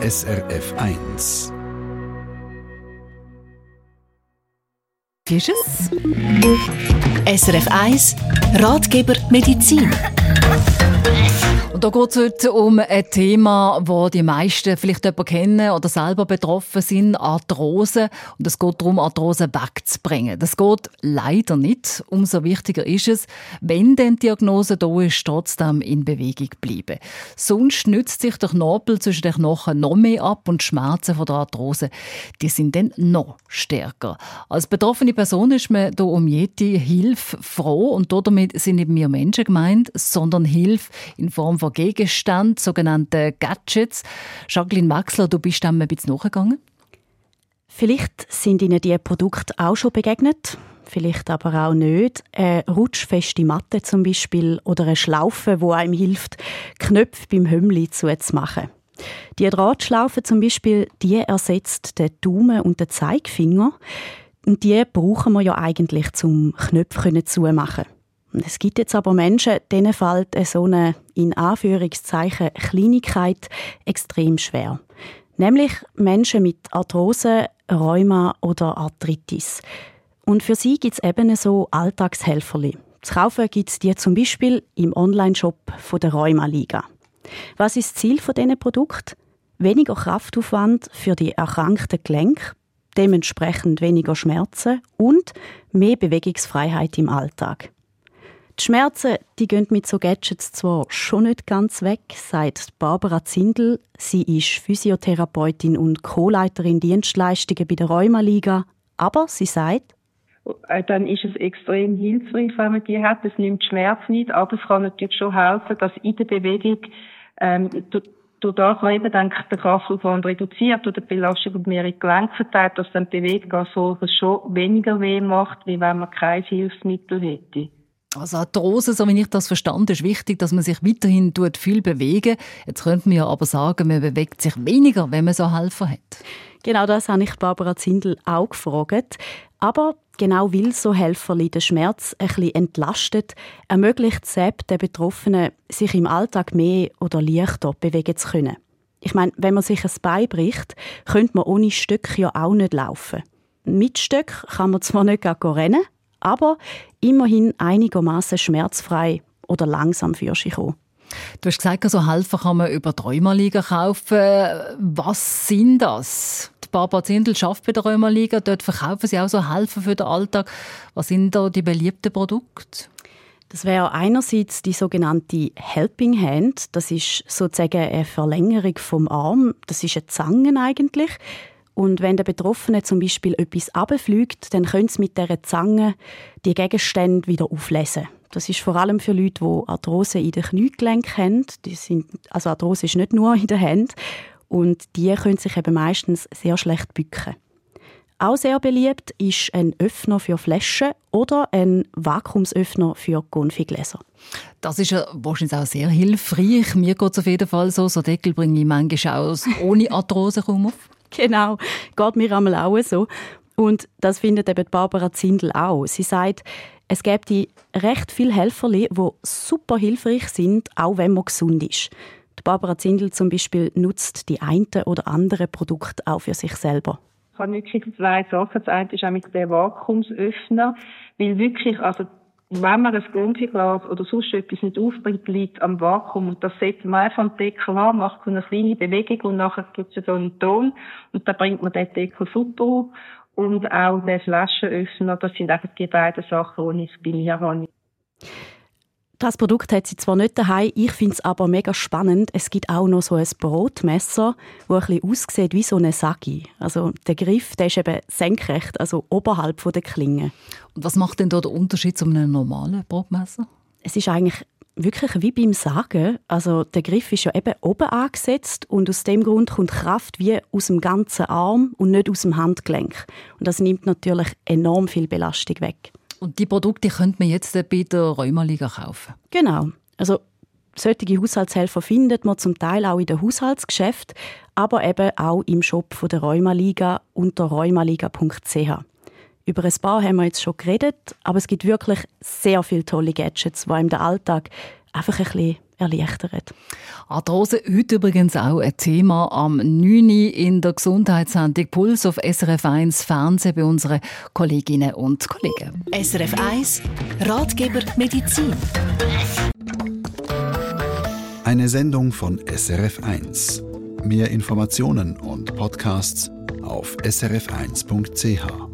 SRF 1. Wie ist es? SRF 1 Ratgeber Medizin. Und da geht es heute um ein Thema, das die meisten vielleicht jemanden kennen oder selber betroffen sind, Arthrose. Und es geht darum, Arthrose wegzubringen. Das geht leider nicht. Umso wichtiger ist es, wenn denn die Diagnose da ist, trotzdem in Bewegung bleiben. Sonst nützt sich der Knorpel zwischen den Knochen noch mehr ab und die Schmerzen von der Arthrose, die sind dann noch stärker. Als betroffene Person ist man da um jede Hilfe froh und damit sind nicht wir Menschen gemeint, sondern Hilfe in Form von Gegenständen, sogenannten Gadgets. Jacqueline Maxler, du bist dem ein bisschen nachgegangen? Vielleicht sind Ihnen diese Produkte auch schon begegnet, vielleicht aber auch nicht. Eine rutschfeste Matte zum Beispiel oder eine Schlaufe, die einem hilft, Knöpfe beim Hömmli zuzumachen. Die Drahtschlaufe zum Beispiel, die ersetzt den Daumen und den Zeigefinger. Und die brauchen wir ja eigentlich zum Knöpfe zu machen. Es gibt jetzt aber Menschen, denen fällt so eine, in Anführungszeichen, Kleinigkeit extrem schwer. Nämlich Menschen mit Arthrose, Rheuma oder Arthritis. Und für sie gibt es eben so Alltagshelferli. Zu kaufen gibt es die zum Beispiel im Onlineshop der Rheuma-Liga. Was ist das Ziel von diesen Produkten? Weniger Kraftaufwand für die erkrankten Gelenke, dementsprechend weniger Schmerzen und mehr Bewegungsfreiheit im Alltag. Die Schmerzen die gehen mit so Gadgets zwar schon nicht ganz weg, sagt Barbara Zindel. Sie ist Physiotherapeutin und Co-Leiterin Dienstleistungen bei der Rheumaliga. Aber sie sagt, äh, dann ist es extrem hilfreich, wenn man die hat. Es nimmt Schmerz nicht, aber es kann natürlich schon helfen, dass in der Bewegung ähm, durch das man eben denke der Kraftaufwand reduziert oder die Belastung auf mehrere Gelenke verteilt, dass dann die Bewegung als solches schon weniger weh macht, wie wenn man kein Hilfsmittel hätte. Also Arthrose, so wie ich das verstanden ist wichtig, dass man sich weiterhin tut, viel bewegen. Jetzt könnte man ja aber sagen, man bewegt sich weniger, wenn man so Helfer hat. Genau das habe ich Barbara Zindel auch gefragt. Aber genau weil so Helfer den Schmerz ein bisschen entlastet, ermöglicht es den Betroffenen, sich im Alltag mehr oder leichter bewegen zu können. Ich meine, wenn man sich ein Bein bricht, könnte man ohne Stück ja auch nicht laufen. Mit Stück kann man zwar nicht rennen, aber immerhin einigermaßen schmerzfrei oder langsam für sich kommen. Du hast gesagt, also Helfer kann man über die Rheumaliga kaufen. Was sind das? Die Barbara Zindel arbeitet bei der Rheumaliga. Dort verkaufen sie auch so Helfer für den Alltag. Was sind da die beliebten Produkte? Das wäre einerseits die sogenannte Helping Hand. Das ist sozusagen eine Verlängerung vom Arm. Das ist eine Zange eigentlich. Und wenn der Betroffene zum Beispiel etwas abfliegt, dann können sie mit dieser Zange die Gegenstände wieder auflesen. Das ist vor allem für Leute, die Arthrose in den Kniegelenken haben. Die sind, also Arthrose ist nicht nur in den Händen. Und die können sich eben meistens sehr schlecht bücken. Auch sehr beliebt ist ein Öffner für Flaschen oder ein Vakuumsöffner für Konfigläser. Das ist ja wahrscheinlich auch sehr hilfreich. Mir geht es auf jeden Fall so. So Deckel bringe ich manchmal auch ohne Arthrose kaum auf. Genau, geht mir einmal auch so. Und das findet eben Barbara Zindel auch. Sie sagt, es gibt recht viele Helfer, die super hilfreich sind, auch wenn man gesund ist. Die Barbara Zindel zum Beispiel nutzt die eine oder andere Produkte auch für sich selber. Ich habe wirklich zwei Sachen. Das eine ist auch mit dem Vakuumsöffner, weil wirklich, also wenn man ein Grundglas oder sonst etwas nicht aufbringt, liegt am Vakuum. Und das setzt man einfach am Deckel an, macht eine kleine Bewegung und nachher gibt es so einen Ton. Und dann bringt man den Deckel super auf. Und auch den Flaschenöffner, das sind einfach die beiden Sachen, die ich bei mir habe. Das Produkt hat sie zwar nicht daheim, ich finde es aber mega spannend. Es gibt auch noch so ein Brotmesser, das ein bisschen aussieht wie so eine Sagi. Also der Griff, der ist eben senkrecht, also oberhalb der Klinge. Und was macht denn da der Unterschied zu einem normalen Brotmesser? Es ist eigentlich wirklich wie beim Sagen. Also der Griff ist ja eben oben angesetzt und aus dem Grund kommt Kraft wie aus dem ganzen Arm und nicht aus dem Handgelenk. Und das nimmt natürlich enorm viel Belastung weg. Und die Produkte könnte man jetzt bei der Rheumaliga kaufen? Genau. Also solche Haushaltshelfer findet man zum Teil auch in den Haushaltsgeschäften, aber eben auch im Shop von der Rheumaliga unter rheumaliga.ch. Über ein paar haben wir jetzt schon geredet, aber es gibt wirklich sehr viele tolle Gadgets, die einem den Alltag einfach ein bisschen erleichtert. Arthrose, heute übrigens auch ein Thema am 9. in der Gesundheitssendung Puls auf SRF 1 Fernsehen bei unseren Kolleginnen und Kollegen. SRF 1 Ratgeber Medizin. Eine Sendung von SRF 1. Mehr Informationen und Podcasts auf srf1.ch.